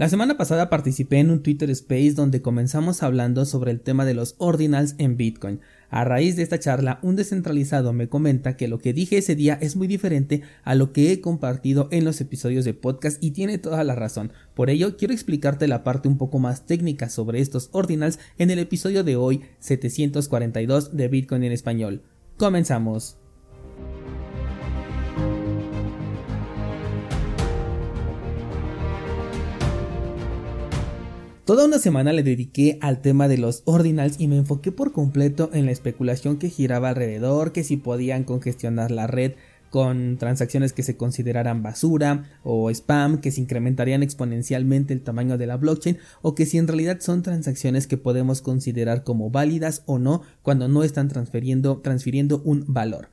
La semana pasada participé en un Twitter Space donde comenzamos hablando sobre el tema de los ordinals en Bitcoin. A raíz de esta charla, un descentralizado me comenta que lo que dije ese día es muy diferente a lo que he compartido en los episodios de podcast y tiene toda la razón. Por ello, quiero explicarte la parte un poco más técnica sobre estos ordinals en el episodio de hoy 742 de Bitcoin en español. Comenzamos. Toda una semana le dediqué al tema de los ordinals y me enfoqué por completo en la especulación que giraba alrededor, que si podían congestionar la red con transacciones que se consideraran basura o spam, que se incrementarían exponencialmente el tamaño de la blockchain o que si en realidad son transacciones que podemos considerar como válidas o no cuando no están transfiriendo, transfiriendo un valor.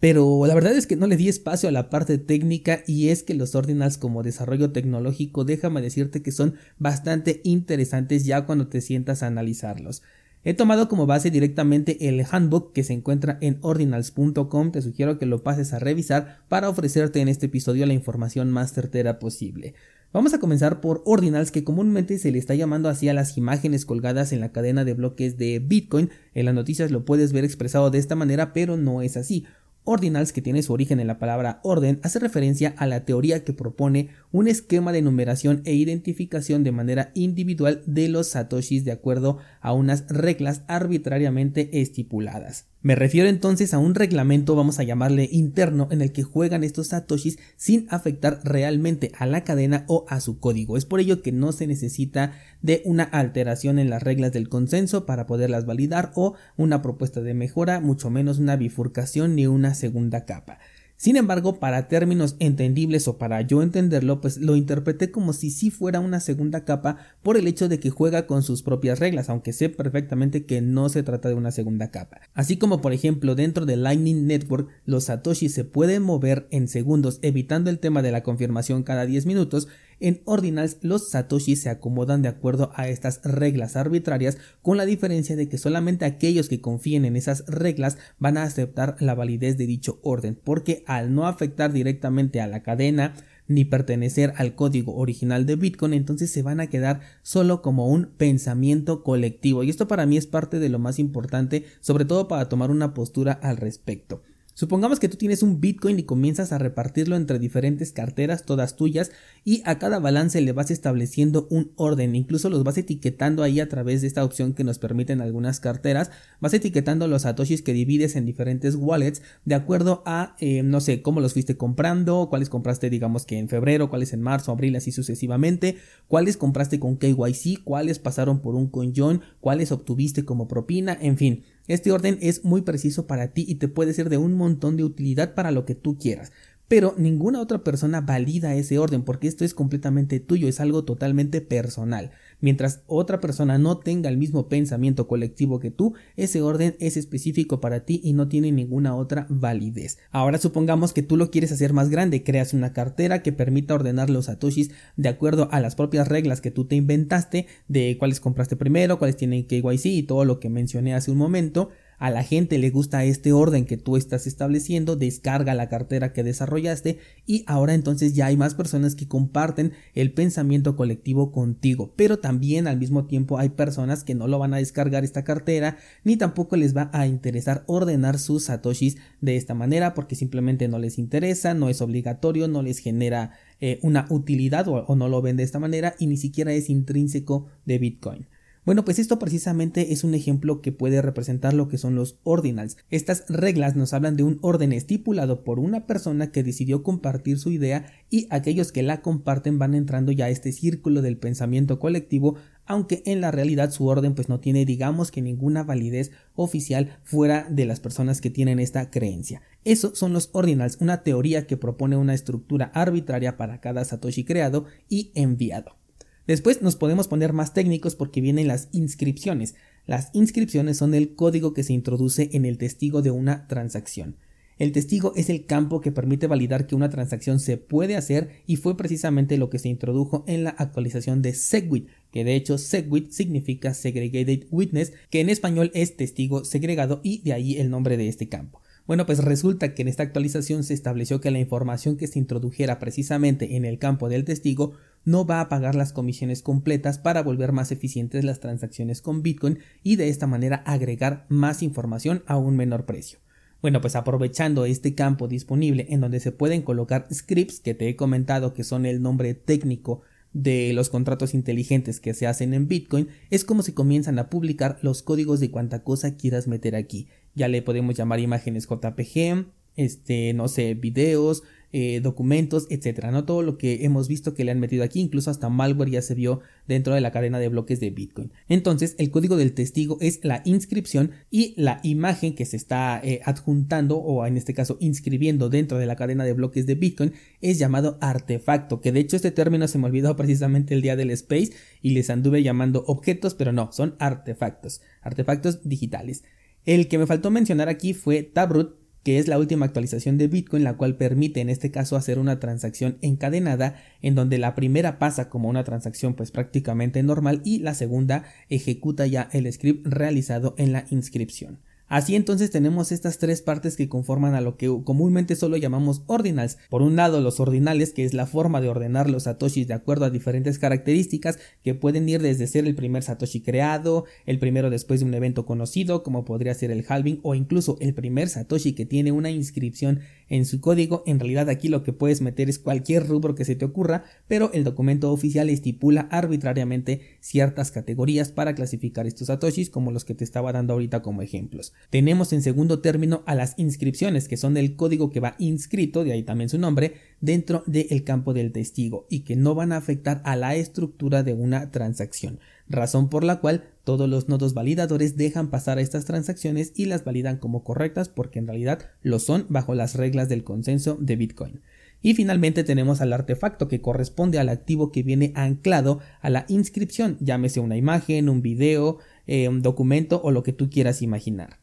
Pero la verdad es que no le di espacio a la parte técnica y es que los ordinals como desarrollo tecnológico déjame decirte que son bastante interesantes ya cuando te sientas a analizarlos. He tomado como base directamente el handbook que se encuentra en ordinals.com, te sugiero que lo pases a revisar para ofrecerte en este episodio la información más certera posible. Vamos a comenzar por ordinals que comúnmente se le está llamando así a las imágenes colgadas en la cadena de bloques de Bitcoin. En las noticias lo puedes ver expresado de esta manera, pero no es así. Ordinals, que tiene su origen en la palabra orden, hace referencia a la teoría que propone un esquema de numeración e identificación de manera individual de los satoshis de acuerdo a unas reglas arbitrariamente estipuladas. Me refiero entonces a un reglamento, vamos a llamarle interno, en el que juegan estos satoshis sin afectar realmente a la cadena o a su código. Es por ello que no se necesita de una alteración en las reglas del consenso para poderlas validar o una propuesta de mejora, mucho menos una bifurcación ni una segunda capa. Sin embargo, para términos entendibles o para yo entenderlo, pues lo interpreté como si sí fuera una segunda capa por el hecho de que juega con sus propias reglas, aunque sé perfectamente que no se trata de una segunda capa. Así como por ejemplo dentro de Lightning Network los Satoshi se pueden mover en segundos evitando el tema de la confirmación cada 10 minutos, en Ordinals los Satoshi se acomodan de acuerdo a estas reglas arbitrarias con la diferencia de que solamente aquellos que confíen en esas reglas van a aceptar la validez de dicho orden porque al no afectar directamente a la cadena ni pertenecer al código original de Bitcoin, entonces se van a quedar solo como un pensamiento colectivo. Y esto para mí es parte de lo más importante, sobre todo para tomar una postura al respecto. Supongamos que tú tienes un Bitcoin y comienzas a repartirlo entre diferentes carteras, todas tuyas, y a cada balance le vas estableciendo un orden, incluso los vas etiquetando ahí a través de esta opción que nos permiten algunas carteras, vas etiquetando los satoshis que divides en diferentes wallets de acuerdo a, eh, no sé, cómo los fuiste comprando, cuáles compraste digamos que en febrero, cuáles en marzo, abril, así sucesivamente, cuáles compraste con KYC, cuáles pasaron por un coinjoin, cuáles obtuviste como propina, en fin. Este orden es muy preciso para ti y te puede ser de un montón de utilidad para lo que tú quieras pero ninguna otra persona valida ese orden porque esto es completamente tuyo, es algo totalmente personal. Mientras otra persona no tenga el mismo pensamiento colectivo que tú, ese orden es específico para ti y no tiene ninguna otra validez. Ahora supongamos que tú lo quieres hacer más grande, creas una cartera que permita ordenar los satoshis de acuerdo a las propias reglas que tú te inventaste de cuáles compraste primero, cuáles tienen KYC y todo lo que mencioné hace un momento a la gente le gusta este orden que tú estás estableciendo, descarga la cartera que desarrollaste y ahora entonces ya hay más personas que comparten el pensamiento colectivo contigo, pero también al mismo tiempo hay personas que no lo van a descargar esta cartera ni tampoco les va a interesar ordenar sus satoshis de esta manera porque simplemente no les interesa, no es obligatorio, no les genera eh, una utilidad o no lo ven de esta manera y ni siquiera es intrínseco de Bitcoin. Bueno, pues esto precisamente es un ejemplo que puede representar lo que son los ordinals. Estas reglas nos hablan de un orden estipulado por una persona que decidió compartir su idea y aquellos que la comparten van entrando ya a este círculo del pensamiento colectivo aunque en la realidad su orden pues no tiene digamos que ninguna validez oficial fuera de las personas que tienen esta creencia. Eso son los ordinals, una teoría que propone una estructura arbitraria para cada satoshi creado y enviado. Después nos podemos poner más técnicos porque vienen las inscripciones. Las inscripciones son el código que se introduce en el testigo de una transacción. El testigo es el campo que permite validar que una transacción se puede hacer y fue precisamente lo que se introdujo en la actualización de SegWit, que de hecho SegWit significa Segregated Witness, que en español es testigo segregado y de ahí el nombre de este campo. Bueno, pues resulta que en esta actualización se estableció que la información que se introdujera precisamente en el campo del testigo no va a pagar las comisiones completas para volver más eficientes las transacciones con Bitcoin y de esta manera agregar más información a un menor precio. Bueno, pues aprovechando este campo disponible en donde se pueden colocar scripts que te he comentado que son el nombre técnico de los contratos inteligentes que se hacen en Bitcoin, es como se comienzan a publicar los códigos de cuanta cosa quieras meter aquí. Ya le podemos llamar imágenes JPG, este, no sé, videos, eh, documentos, etcétera, ¿no? Todo lo que hemos visto que le han metido aquí, incluso hasta malware ya se vio dentro de la cadena de bloques de Bitcoin. Entonces, el código del testigo es la inscripción y la imagen que se está eh, adjuntando o en este caso inscribiendo dentro de la cadena de bloques de Bitcoin es llamado artefacto, que de hecho este término se me olvidó precisamente el día del Space y les anduve llamando objetos, pero no, son artefactos, artefactos digitales. El que me faltó mencionar aquí fue Taproot, que es la última actualización de Bitcoin, la cual permite en este caso hacer una transacción encadenada, en donde la primera pasa como una transacción pues prácticamente normal y la segunda ejecuta ya el script realizado en la inscripción. Así entonces tenemos estas tres partes que conforman a lo que comúnmente solo llamamos ordinals. Por un lado los ordinales, que es la forma de ordenar los satoshis de acuerdo a diferentes características que pueden ir desde ser el primer satoshi creado, el primero después de un evento conocido, como podría ser el halving, o incluso el primer satoshi que tiene una inscripción en su código. En realidad aquí lo que puedes meter es cualquier rubro que se te ocurra, pero el documento oficial estipula arbitrariamente ciertas categorías para clasificar estos satoshis como los que te estaba dando ahorita como ejemplos. Tenemos en segundo término a las inscripciones, que son del código que va inscrito, de ahí también su nombre, dentro del campo del testigo y que no van a afectar a la estructura de una transacción, razón por la cual todos los nodos validadores dejan pasar a estas transacciones y las validan como correctas porque en realidad lo son bajo las reglas del consenso de Bitcoin. Y finalmente tenemos al artefacto que corresponde al activo que viene anclado a la inscripción, llámese una imagen, un video, eh, un documento o lo que tú quieras imaginar.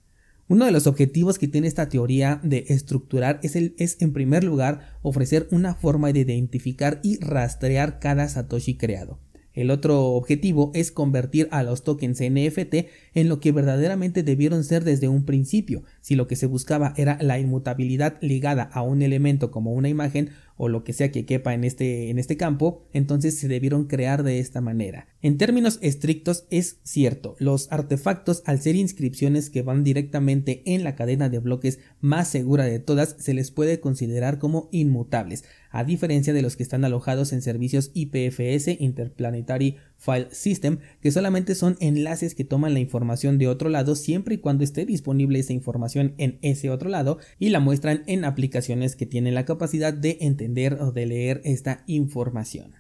Uno de los objetivos que tiene esta teoría de estructurar es, el, es en primer lugar ofrecer una forma de identificar y rastrear cada Satoshi creado. El otro objetivo es convertir a los tokens NFT en lo que verdaderamente debieron ser desde un principio. Si lo que se buscaba era la inmutabilidad ligada a un elemento como una imagen o lo que sea que quepa en este, en este campo, entonces se debieron crear de esta manera. En términos estrictos es cierto, los artefactos al ser inscripciones que van directamente en la cadena de bloques más segura de todas se les puede considerar como inmutables, a diferencia de los que están alojados en servicios IPFS Interplanetary File System, que solamente son enlaces que toman la información de otro lado siempre y cuando esté disponible esa información en ese otro lado y la muestran en aplicaciones que tienen la capacidad de entender o de leer esta información.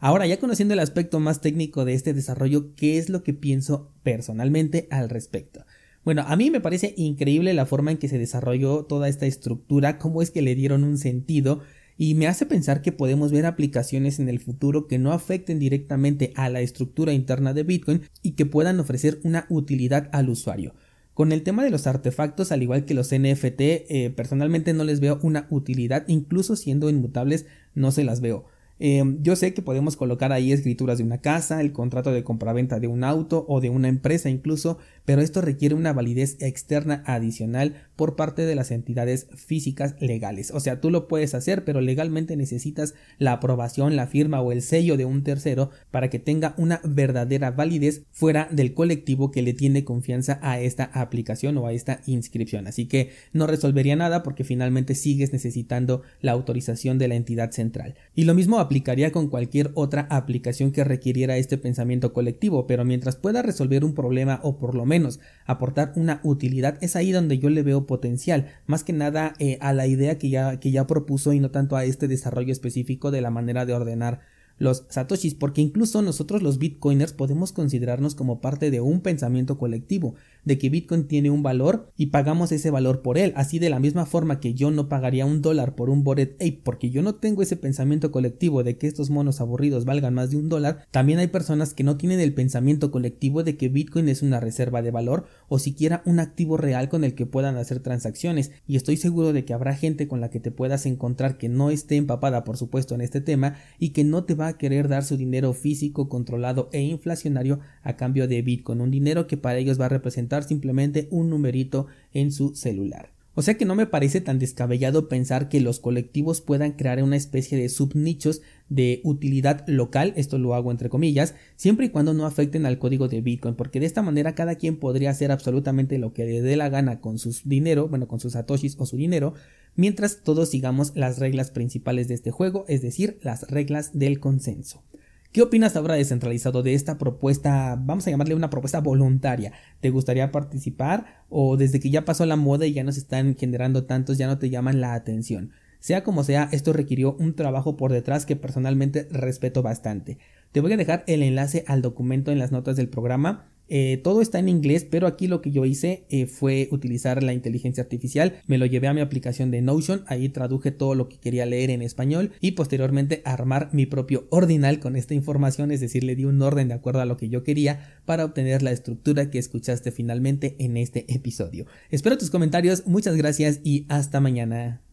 Ahora, ya conociendo el aspecto más técnico de este desarrollo, ¿qué es lo que pienso personalmente al respecto? Bueno, a mí me parece increíble la forma en que se desarrolló toda esta estructura, cómo es que le dieron un sentido y me hace pensar que podemos ver aplicaciones en el futuro que no afecten directamente a la estructura interna de Bitcoin y que puedan ofrecer una utilidad al usuario. Con el tema de los artefactos, al igual que los NFT, eh, personalmente no les veo una utilidad, incluso siendo inmutables no se las veo. Em, yo sé que podemos colocar ahí escrituras de una casa, el contrato de compraventa de un auto o de una empresa incluso, pero esto requiere una validez externa adicional por parte de las entidades físicas legales. O sea, tú lo puedes hacer, pero legalmente necesitas la aprobación, la firma o el sello de un tercero para que tenga una verdadera validez fuera del colectivo que le tiene confianza a esta aplicación o a esta inscripción. Así que no resolvería nada porque finalmente sigues necesitando la autorización de la entidad central. Y lo mismo aplicaría con cualquier otra aplicación que requiriera este pensamiento colectivo, pero mientras pueda resolver un problema o por lo menos aportar una utilidad, es ahí donde yo le veo potencial, más que nada eh, a la idea que ya, que ya propuso y no tanto a este desarrollo específico de la manera de ordenar los satoshis, porque incluso nosotros los bitcoiners podemos considerarnos como parte de un pensamiento colectivo, de que Bitcoin tiene un valor y pagamos ese valor por él, así de la misma forma que yo no pagaría un dólar por un Bored Ape porque yo no tengo ese pensamiento colectivo de que estos monos aburridos valgan más de un dólar, también hay personas que no tienen el pensamiento colectivo de que Bitcoin es una reserva de valor o siquiera un activo real con el que puedan hacer transacciones. Y estoy seguro de que habrá gente con la que te puedas encontrar que no esté empapada por supuesto en este tema y que no te va a querer dar su dinero físico controlado e inflacionario a cambio de Bitcoin, un dinero que para ellos va a representar simplemente un numerito en su celular. O sea que no me parece tan descabellado pensar que los colectivos puedan crear una especie de subnichos de utilidad local, esto lo hago entre comillas, siempre y cuando no afecten al código de Bitcoin, porque de esta manera cada quien podría hacer absolutamente lo que le dé la gana con sus dinero, bueno, con sus satoshis o su dinero, mientras todos sigamos las reglas principales de este juego, es decir, las reglas del consenso. ¿Qué opinas ahora descentralizado de esta propuesta, vamos a llamarle una propuesta voluntaria? ¿Te gustaría participar o desde que ya pasó la moda y ya nos están generando tantos ya no te llaman la atención? Sea como sea, esto requirió un trabajo por detrás que personalmente respeto bastante. Te voy a dejar el enlace al documento en las notas del programa eh, todo está en inglés, pero aquí lo que yo hice eh, fue utilizar la inteligencia artificial. Me lo llevé a mi aplicación de Notion, ahí traduje todo lo que quería leer en español y posteriormente armar mi propio ordinal con esta información, es decir, le di un orden de acuerdo a lo que yo quería para obtener la estructura que escuchaste finalmente en este episodio. Espero tus comentarios, muchas gracias y hasta mañana.